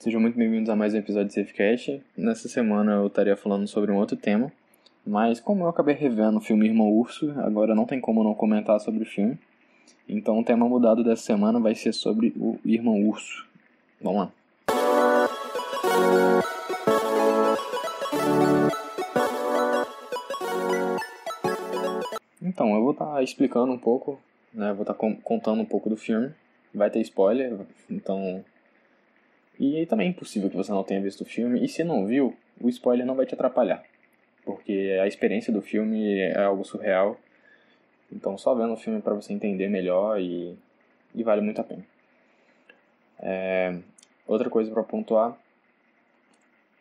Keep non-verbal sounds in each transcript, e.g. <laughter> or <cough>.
Sejam muito bem-vindos a mais um episódio de Safecast. Nessa semana eu estaria falando sobre um outro tema, mas como eu acabei revendo o filme Irmão Urso, agora não tem como não comentar sobre o filme. Então o tema mudado dessa semana vai ser sobre o Irmão Urso. Vamos lá. Então, eu vou estar tá explicando um pouco, né? Vou estar tá contando um pouco do filme. Vai ter spoiler, então. E também é impossível que você não tenha visto o filme. E se não viu, o spoiler não vai te atrapalhar. Porque a experiência do filme é algo surreal. Então, só vendo o filme para você entender melhor e, e vale muito a pena. É... Outra coisa para pontuar.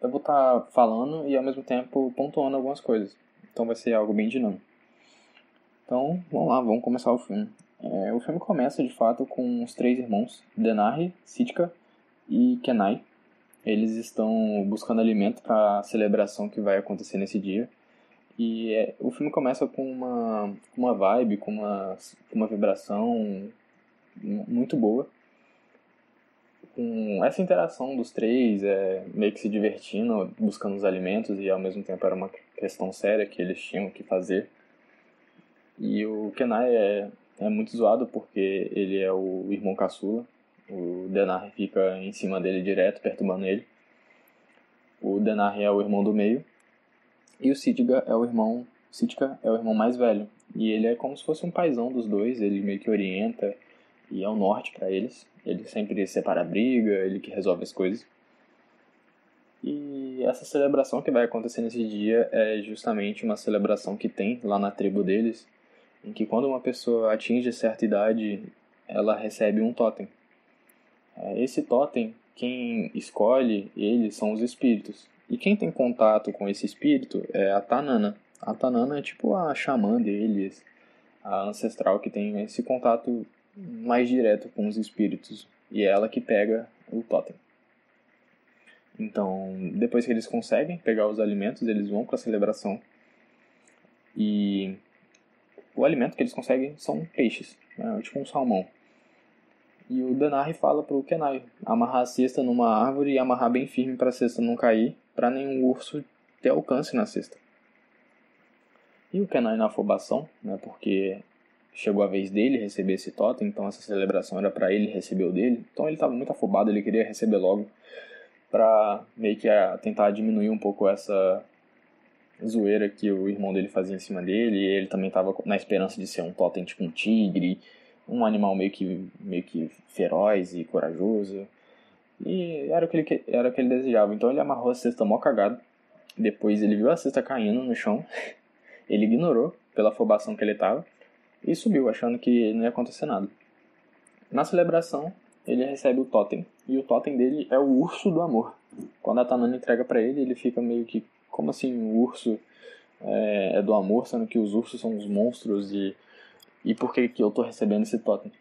Eu vou estar tá falando e ao mesmo tempo pontuando algumas coisas. Então vai ser algo bem dinâmico. Então, vamos lá, vamos começar o filme. É, o filme começa, de fato, com os três irmãos, Denari, Sitka e Kenai. Eles estão buscando alimento para a celebração que vai acontecer nesse dia. E é, o filme começa com uma, uma vibe, com uma, uma vibração muito boa. Com essa interação dos três, é, meio que se divertindo, buscando os alimentos, e ao mesmo tempo era uma questão séria que eles tinham que fazer. E o Kenai é, é muito zoado porque ele é o irmão caçula. O Denar fica em cima dele direto, perturbando ele. O Denar é o irmão do meio. E o Sidga é o irmão. Sitka é o irmão mais velho. E ele é como se fosse um paizão dos dois. Ele meio que orienta e é o norte para eles. Ele sempre separa a briga, ele que resolve as coisas. E essa celebração que vai acontecer nesse dia é justamente uma celebração que tem lá na tribo deles, em que quando uma pessoa atinge certa idade, ela recebe um totem. É, esse totem, quem escolhe ele são os espíritos. E quem tem contato com esse espírito é a Tanana. A Tanana é tipo a xamã deles, a ancestral que tem esse contato mais direto com os espíritos. E é ela que pega o totem. Então, depois que eles conseguem pegar os alimentos, eles vão para a celebração. E o alimento que eles conseguem são peixes, né? tipo um salmão. E o Denari fala pro Kenai amarrar a cesta numa árvore e amarrar bem firme para a cesta não cair, para nenhum urso ter alcance na cesta. E o Kenai na afobação, né, porque chegou a vez dele receber esse totem, então essa celebração era para ele receber o dele. Então ele estava muito afobado, ele queria receber logo para meio que tentar diminuir um pouco essa zoeira que o irmão dele fazia em cima dele, e ele também estava na esperança de ser um totem tipo um tigre, um animal meio que, meio que feroz e corajoso. E era o, que ele, era o que ele desejava. Então ele amarrou a cesta mó cagado. Depois ele viu a cesta caindo no chão. <laughs> Ele ignorou pela afobação que ele estava e subiu, achando que não ia acontecer nada. Na celebração, ele recebe o totem. E o totem dele é o urso do amor. Quando a Tanana entrega para ele, ele fica meio que como assim o urso é, é, do amor, sendo que os ursos são os monstros e, e por que, que eu tô recebendo esse totem?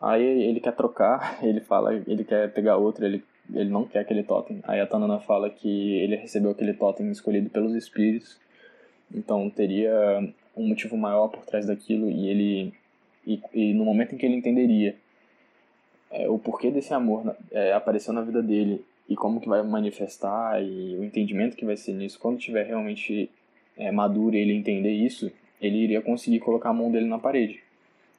Aí ele quer trocar, <laughs> ele fala, ele quer pegar outro, ele, ele não quer aquele totem. Aí a Tanana fala que ele recebeu aquele totem escolhido pelos espíritos, então teria um motivo maior por trás daquilo e ele e, e no momento em que ele entenderia é, o porquê desse amor é, apareceu na vida dele e como que vai manifestar e o entendimento que vai ser nisso, quando tiver realmente é, maduro ele entender isso, ele iria conseguir colocar a mão dele na parede.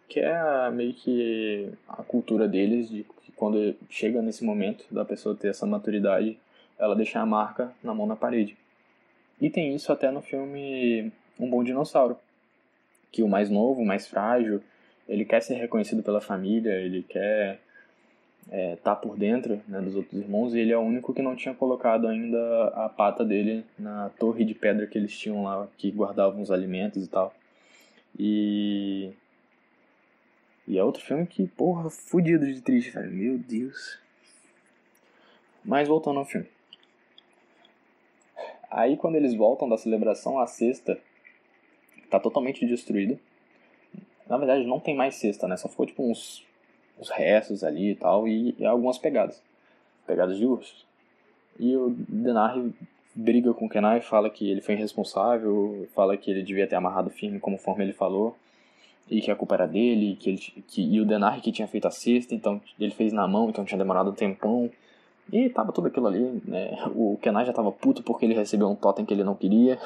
Que é meio que a cultura deles, de que quando chega nesse momento da pessoa ter essa maturidade, ela deixar a marca na mão na parede. E tem isso até no filme Um Bom Dinossauro, que o mais novo, o mais frágil, ele quer ser reconhecido pela família, ele quer é, tá por dentro né, dos outros irmãos e ele é o único que não tinha colocado ainda a pata dele na torre de pedra que eles tinham lá, que guardavam os alimentos e tal. E. E é outro filme que, porra, fudido de triste, velho. Meu Deus. Mas voltando ao filme. Aí quando eles voltam da celebração, a cesta tá totalmente destruída. Na verdade, não tem mais cesta, né? Só ficou tipo uns os restos ali e tal, e, e algumas pegadas. Pegadas de ursos. E o Denari briga com o Kenai, fala que ele foi irresponsável, fala que ele devia ter amarrado firme conforme ele falou, e que a culpa era dele, que ele, que, e o Denari que tinha feito a cesta, então ele fez na mão, então tinha demorado um tempão E tava tudo aquilo ali, né? O Kenai já tava puto porque ele recebeu um totem que ele não queria.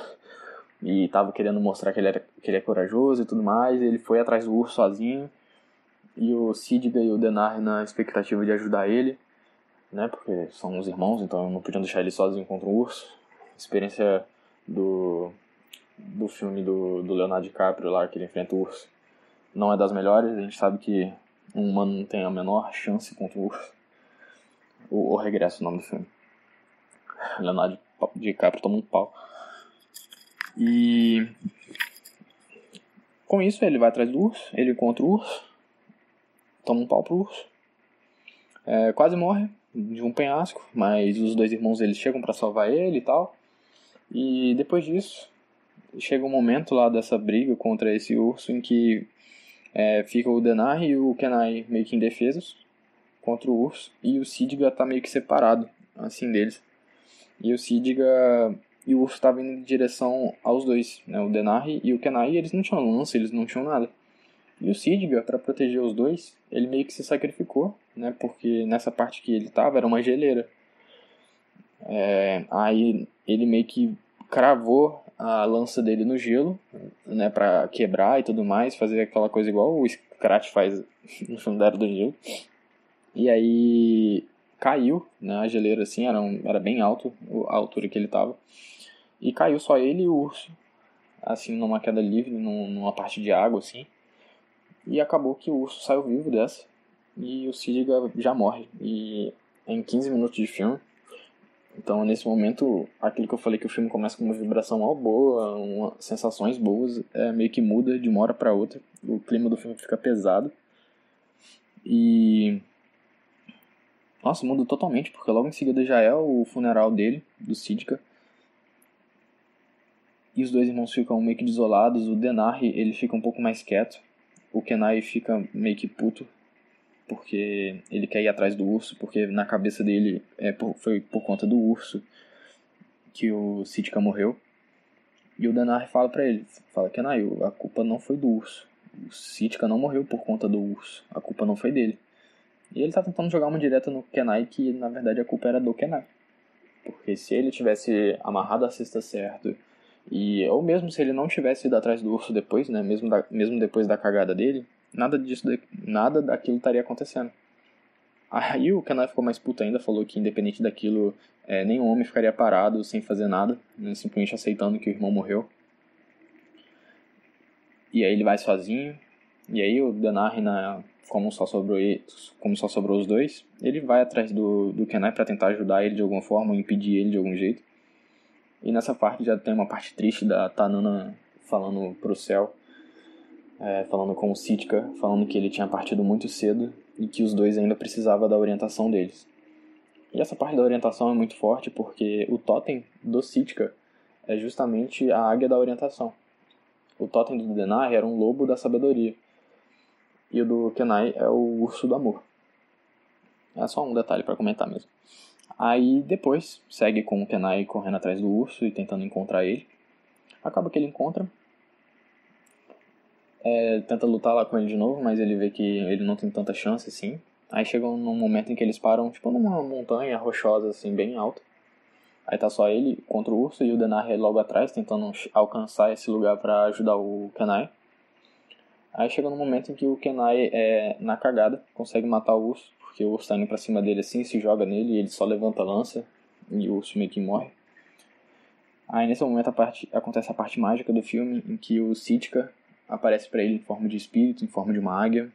E tava querendo mostrar que ele, era, que ele é corajoso e tudo mais. Ele foi atrás do urso sozinho. E o Sidga e o Denar na expectativa de ajudar ele. Né? Porque são os irmãos, então não podiam deixar ele sozinho contra o urso. Experiência do, do filme do, do Leonardo DiCaprio lá, que ele enfrenta o urso. Não é das melhores. A gente sabe que um humano não tem a menor chance contra o urso. O, o Regresso, o nome do filme. Leonardo DiCaprio toma um pau. E com isso ele vai atrás do urso, ele encontra o urso, toma um pau pro urso, é, quase morre de um penhasco, mas os dois irmãos eles chegam para salvar ele e tal. E depois disso chega um momento lá dessa briga contra esse urso em que é, fica o Denar e o Kenai meio que indefesos contra o urso e o Sidga tá meio que separado assim deles. E o Sidga e o urso estava indo em direção aos dois, né, o Denari e o Kenai, eles não tinham lança, eles não tinham nada. E o Sidga, para proteger os dois, ele meio que se sacrificou, né, porque nessa parte que ele estava era uma geleira. É, aí ele meio que cravou a lança dele no gelo, né, para quebrar e tudo mais, fazer aquela coisa igual o Scratch faz <laughs> no Era do Gelo. E aí caiu, né, a geleira assim, era, um, era bem alto a altura que ele estava. E caiu só ele e o urso, assim, numa queda livre, numa parte de água, assim. E acabou que o urso saiu vivo dessa. E o Sidga já morre. E em 15 minutos de filme. Então, nesse momento, aquilo que eu falei que o filme começa com uma vibração mal boa, uma, sensações boas, é, meio que muda de uma hora para outra. O clima do filme fica pesado. E. Nossa, muda totalmente, porque logo em seguida já é o funeral dele, do Sidka e os dois irmãos ficam meio que desolados. O Denari, ele fica um pouco mais quieto. O Kenai fica meio que puto, porque ele quer ir atrás do urso, porque na cabeça dele é por, foi por conta do urso que o Sitka morreu. E o Denari fala para ele, fala, Kenai, a culpa não foi do urso. O Sitka não morreu por conta do urso. A culpa não foi dele. E ele tá tentando jogar uma direta no Kenai, que na verdade a culpa era do Kenai. Porque se ele tivesse amarrado a cesta certo e ou mesmo se ele não tivesse ido atrás do urso depois, né, mesmo, da, mesmo depois da cagada dele, nada disso, nada daquilo estaria acontecendo. Aí o Kenai ficou mais puto ainda, falou que independente daquilo, é, nenhum homem ficaria parado sem fazer nada, né, simplesmente aceitando que o irmão morreu. E aí ele vai sozinho, e aí o Denari, na, como, só sobrou, como só sobrou os dois, ele vai atrás do, do Kenai para tentar ajudar ele de alguma forma, ou impedir ele de algum jeito. E nessa parte já tem uma parte triste da Tanana falando pro céu, é, falando com o Sitka, falando que ele tinha partido muito cedo e que os dois ainda precisavam da orientação deles. E essa parte da orientação é muito forte porque o totem do Sitka é justamente a águia da orientação. O totem do Denai era um lobo da sabedoria. E o do Kenai é o urso do amor. É só um detalhe para comentar mesmo. Aí depois segue com o Kenai correndo atrás do urso e tentando encontrar ele. Acaba que ele encontra. É, tenta lutar lá com ele de novo, mas ele vê que ele não tem tanta chance assim. Aí chega num momento em que eles param, tipo, numa montanha rochosa, assim, bem alta. Aí tá só ele contra o urso e o Denari logo atrás, tentando alcançar esse lugar para ajudar o Kenai. Aí chega num momento em que o Kenai, é, na cagada, consegue matar o urso porque o urso tá indo pra cima dele assim, se joga nele e ele só levanta a lança e o urso meio que morre. Aí nesse momento a parte, acontece a parte mágica do filme em que o Sitka aparece para ele em forma de espírito, em forma de uma águia,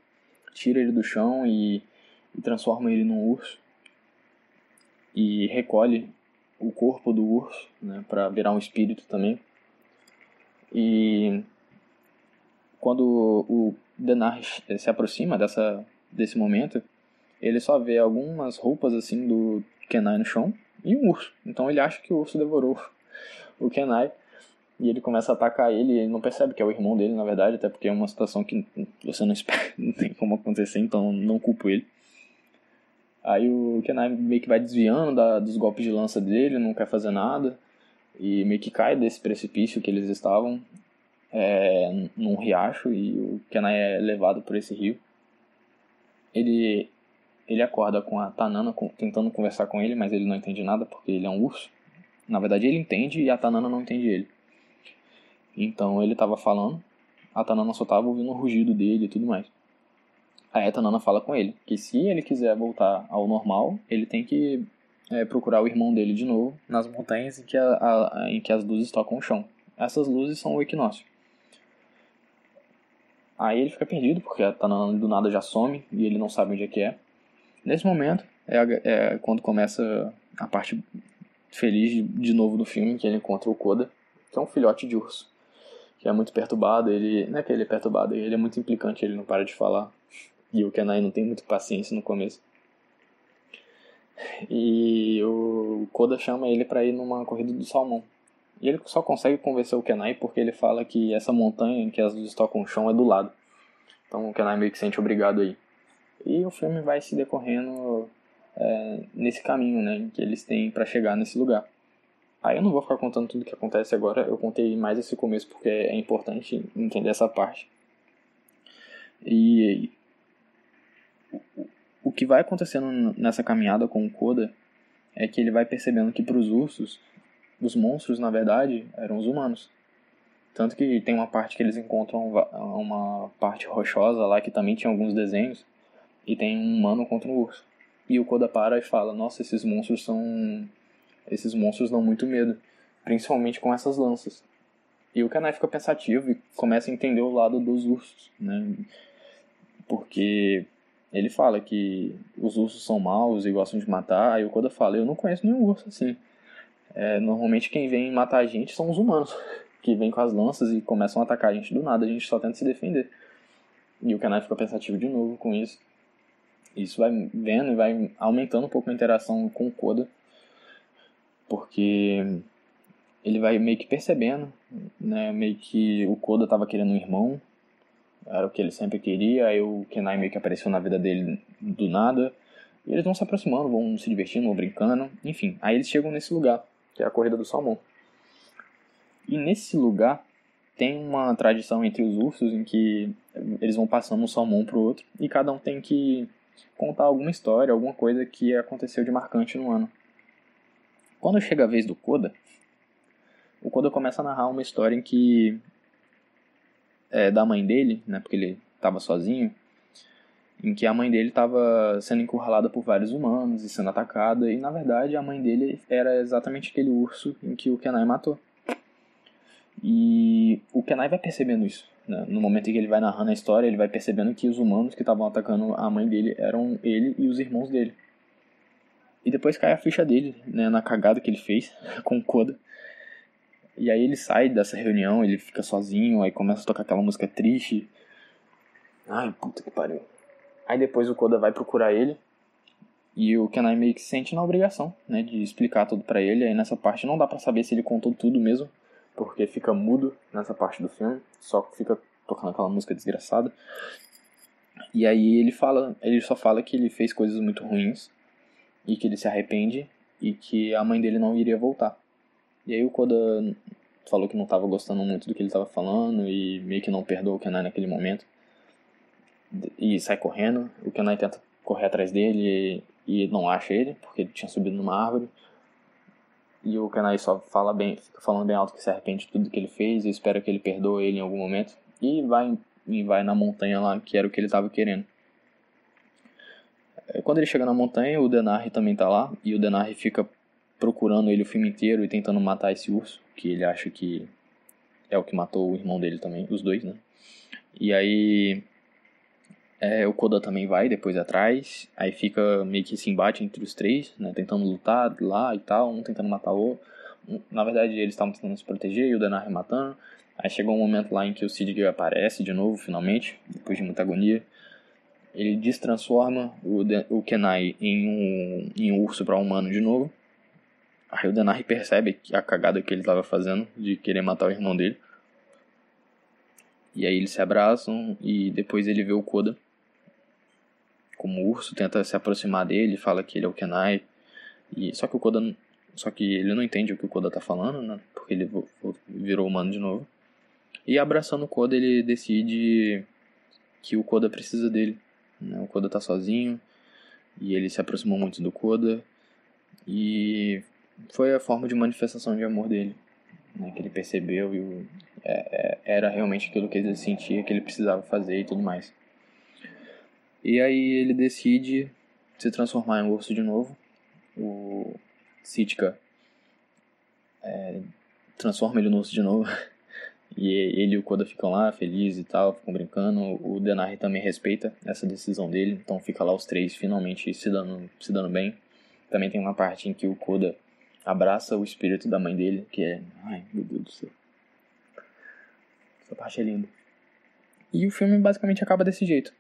tira ele do chão e, e transforma ele num urso e recolhe o corpo do urso, né, para virar um espírito também. E quando o Denar se aproxima dessa desse momento, ele só vê algumas roupas assim do Kenai no chão e um urso. Então ele acha que o urso devorou <laughs> o Kenai e ele começa a atacar ele e ele não percebe que é o irmão dele, na verdade, até porque é uma situação que você não <laughs> espera, não tem como acontecer, então não culpo ele. Aí o Kenai meio que vai desviando da, dos golpes de lança dele, não quer fazer nada e meio que cai desse precipício que eles estavam é, num riacho e o Kenai é levado por esse rio. Ele ele acorda com a Tanana tentando conversar com ele, mas ele não entende nada porque ele é um urso. Na verdade, ele entende e a Tanana não entende ele. Então ele estava falando, a Tanana só estava ouvindo o rugido dele e tudo mais. Aí a Tanana fala com ele que se ele quiser voltar ao normal, ele tem que é, procurar o irmão dele de novo nas montanhas em que, a, a, em que as luzes tocam o chão. Essas luzes são o equinócio. Aí ele fica perdido, porque a Tanana do nada já some e ele não sabe onde é que é. Nesse momento é, é quando começa a parte feliz de, novo do filme, que ele encontra o Koda, que é um filhote de urso, que é muito perturbado, ele não é que ele é perturbado, ele é muito implicante, ele não para de falar. E o Kenai não tem muita paciência no começo. E o Koda chama ele para ir numa corrida do salmão. E ele só consegue convencer o Kenai porque ele fala que essa montanha em que as luzes tocam o chão é do lado. Então o Kenai meio que sente obrigado aí. E o filme vai se decorrendo é, nesse caminho, né, que eles têm para chegar nesse lugar. Aí eu não vou ficar contando tudo o que acontece agora, eu contei mais esse começo porque é importante entender essa parte. E o que vai acontecendo nessa caminhada com o Koda é que ele vai percebendo que para os ursos, os monstros na verdade eram os humanos. Tanto que tem uma parte que eles encontram uma parte rochosa lá que também tinha alguns desenhos e tem um humano contra um urso. E o Koda para e fala: Nossa, esses monstros são. Esses monstros dão muito medo, principalmente com essas lanças. E o Kanai fica pensativo e começa a entender o lado dos ursos, né? Porque ele fala que os ursos são maus e gostam de matar. Aí o Koda fala: Eu não conheço nenhum urso assim. É, normalmente quem vem matar a gente são os humanos, <laughs> que vêm com as lanças e começam a atacar a gente do nada. A gente só tenta se defender. E o Kanai fica pensativo de novo com isso. Isso vai vendo e vai aumentando um pouco a interação com o Koda, porque ele vai meio que percebendo, né, meio que o Koda estava querendo um irmão, era o que ele sempre queria, aí o Kenai meio que apareceu na vida dele do nada, e eles vão se aproximando, vão se divertindo, vão brincando, enfim, aí eles chegam nesse lugar, que é a Corrida do Salmão. E nesse lugar tem uma tradição entre os ursos em que eles vão passando um salmão pro outro e cada um tem que contar alguma história, alguma coisa que aconteceu de marcante no ano. Quando chega a vez do Koda, o Koda começa a narrar uma história em que é, da mãe dele, né, porque ele estava sozinho, em que a mãe dele estava sendo encurralada por vários humanos e sendo atacada, e na verdade a mãe dele era exatamente aquele urso em que o Kenai matou. E o Kenai vai percebendo isso. Né? No momento em que ele vai narrando a história, ele vai percebendo que os humanos que estavam atacando a mãe dele eram ele e os irmãos dele. E depois cai a ficha dele, né, na cagada que ele fez <laughs> com o Koda. E aí ele sai dessa reunião, ele fica sozinho, aí começa a tocar aquela música triste. Ai, puta que pariu. Aí depois o Koda vai procurar ele. E o Kenai meio que se sente na obrigação, né, de explicar tudo para ele. Aí nessa parte não dá para saber se ele contou tudo mesmo, porque fica mudo nessa parte do filme, só fica tocando aquela música desgraçada. E aí ele fala, ele só fala que ele fez coisas muito ruins e que ele se arrepende e que a mãe dele não iria voltar. E aí o Koda falou que não estava gostando muito do que ele estava falando e meio que não perdoa o Kenai naquele momento. E sai correndo, o Kenai tenta correr atrás dele e, e não acha ele, porque ele tinha subido numa árvore. E o Kenai só fala bem, fica falando bem alto que se arrepende de tudo que ele fez e espera que ele perdoe ele em algum momento. E vai, e vai na montanha lá, que era o que ele estava querendo. É, quando ele chega na montanha, o Denari também tá lá, e o Denari fica procurando ele o filme inteiro e tentando matar esse urso, que ele acha que é o que matou o irmão dele também, os dois, né? E aí é, o Koda também vai depois atrás, aí fica meio que esse embate entre os três, né, tentando lutar lá e tal, um tentando matar o outro. Na verdade, eles estavam tentando se proteger e o Denar matando. Aí chegou um momento lá em que o Sidgwick aparece de novo, finalmente, depois de muita agonia. Ele destransforma o, de o Kenai em um, em um urso para humano de novo. Aí o Denar percebe a cagada que ele estava fazendo de querer matar o irmão dele. E aí eles se abraçam e depois ele vê o Koda como urso, tenta se aproximar dele, fala que ele é o Kenai. E, só que o Koda só que ele não entende o que o Koda tá falando, né? Porque ele virou humano de novo. E abraçando o Koda, ele decide que o Koda precisa dele. Né? O Koda tá sozinho e ele se aproximou muito do Koda e foi a forma de manifestação de amor dele, né, que ele percebeu e é, é, era realmente aquilo que ele sentia que ele precisava fazer e tudo mais. E aí ele decide se transformar em um urso de novo. O Sitka é, transforma ele no urso de novo. <laughs> E ele e o Koda ficam lá felizes e tal, ficam brincando. O Denari também respeita essa decisão dele, então fica lá os três finalmente se dando, se dando bem. Também tem uma parte em que o Koda abraça o espírito da mãe dele, que é. Ai, meu Deus do céu. Essa parte é linda. E o filme basicamente acaba desse jeito.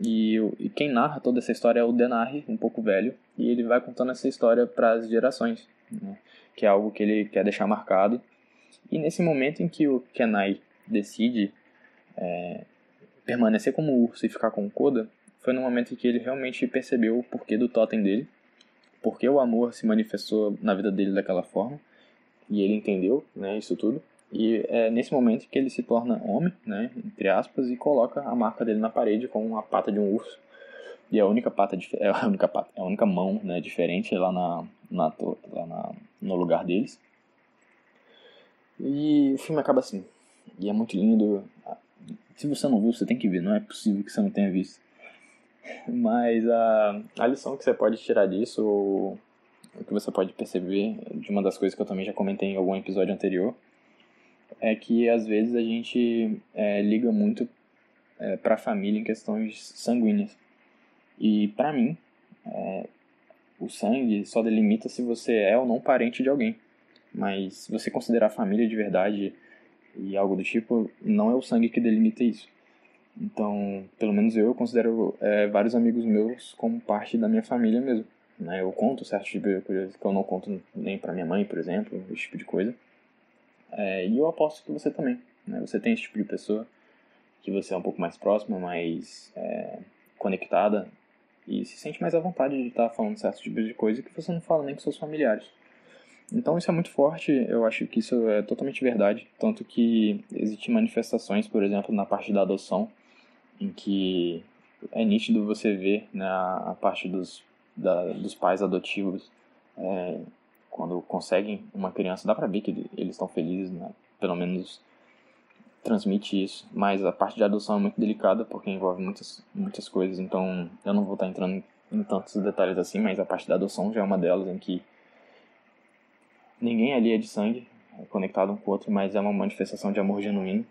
E, e quem narra toda essa história é o Denari, um pouco velho, e ele vai contando essa história para as gerações, né? que é algo que ele quer deixar marcado. E nesse momento em que o Kenai decide é, permanecer como urso e ficar com o Koda, foi no momento em que ele realmente percebeu o porquê do totem dele, porque o amor se manifestou na vida dele daquela forma, e ele entendeu né, isso tudo. E é nesse momento que ele se torna homem, né, entre aspas, e coloca a marca dele na parede com a pata de um urso. E a única pata, <laughs> é a única pata, é a única mão, né, diferente lá na, na, lá na no lugar deles. E o filme acaba assim. E é muito lindo. Se você não viu, você tem que ver. Não é possível que você não tenha visto. Mas a, a lição que você pode tirar disso, ou o que você pode perceber de uma das coisas que eu também já comentei em algum episódio anterior, é que às vezes a gente é, liga muito é, para a família em questões sanguíneas. E para mim, é, o sangue só delimita se você é ou não parente de alguém. Mas se você considerar família de verdade e algo do tipo, não é o sangue que delimita isso. Então, pelo menos eu, eu considero é, vários amigos meus como parte da minha família mesmo. Né? Eu conto certos tipos de coisas que eu não conto nem para minha mãe, por exemplo, esse tipo de coisa. É, e eu aposto que você também. Né? Você tem esse tipo de pessoa que você é um pouco mais próxima, mais é, conectada e se sente mais à vontade de estar falando certos tipos de coisa que você não fala nem com seus familiares. Então isso é muito forte, eu acho que isso é totalmente verdade, tanto que existem manifestações, por exemplo, na parte da adoção, em que é nítido você ver né, a parte dos, da, dos pais adotivos é, quando conseguem uma criança, dá pra ver que eles estão felizes, né? pelo menos transmite isso, mas a parte de adoção é muito delicada porque envolve muitas, muitas coisas, então eu não vou estar entrando em tantos detalhes assim, mas a parte da adoção já é uma delas em que ninguém ali é de sangue, é conectado um com o outro, mas é uma manifestação de amor genuíno,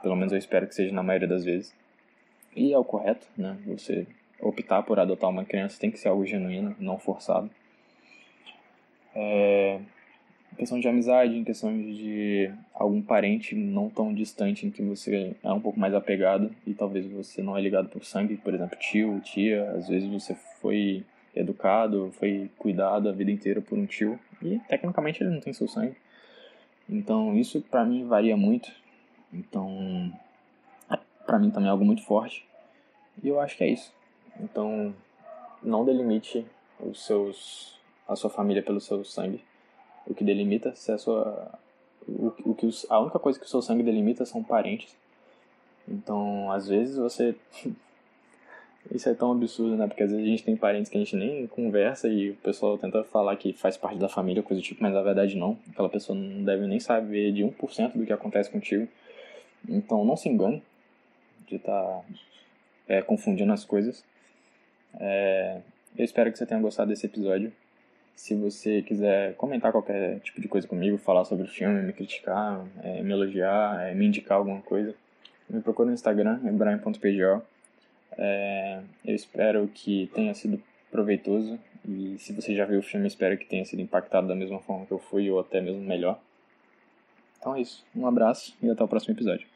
pelo menos eu espero que seja na maioria das vezes, e é o correto, né, você optar por adotar uma criança tem que ser algo genuíno, não forçado. É, em questão de amizade, em questão de algum parente não tão distante em que você é um pouco mais apegado e talvez você não é ligado por sangue, por exemplo, tio, tia, às vezes você foi educado, foi cuidado a vida inteira por um tio e tecnicamente ele não tem seu sangue. Então isso para mim varia muito. Então para mim também é algo muito forte. E eu acho que é isso. Então não delimite os seus a sua família pelo seu sangue. O que delimita se a sua o, o que os, a única coisa que o seu sangue delimita são parentes. Então, às vezes você <laughs> isso é tão absurdo, né? Porque às vezes a gente tem parentes que a gente nem conversa e o pessoal tenta falar que faz parte da família, coisa do tipo, mas na verdade não. Aquela pessoa não deve nem saber de 1% do que acontece contigo. Então não se engane de estar tá, é, confundindo as coisas. É, eu espero que você tenha gostado desse episódio. Se você quiser comentar qualquer tipo de coisa comigo, falar sobre o filme, me criticar, é, me elogiar, é, me indicar alguma coisa, me procura no Instagram, é brian.pgo. É, eu espero que tenha sido proveitoso e se você já viu o filme, espero que tenha sido impactado da mesma forma que eu fui ou até mesmo melhor. Então é isso. Um abraço e até o próximo episódio.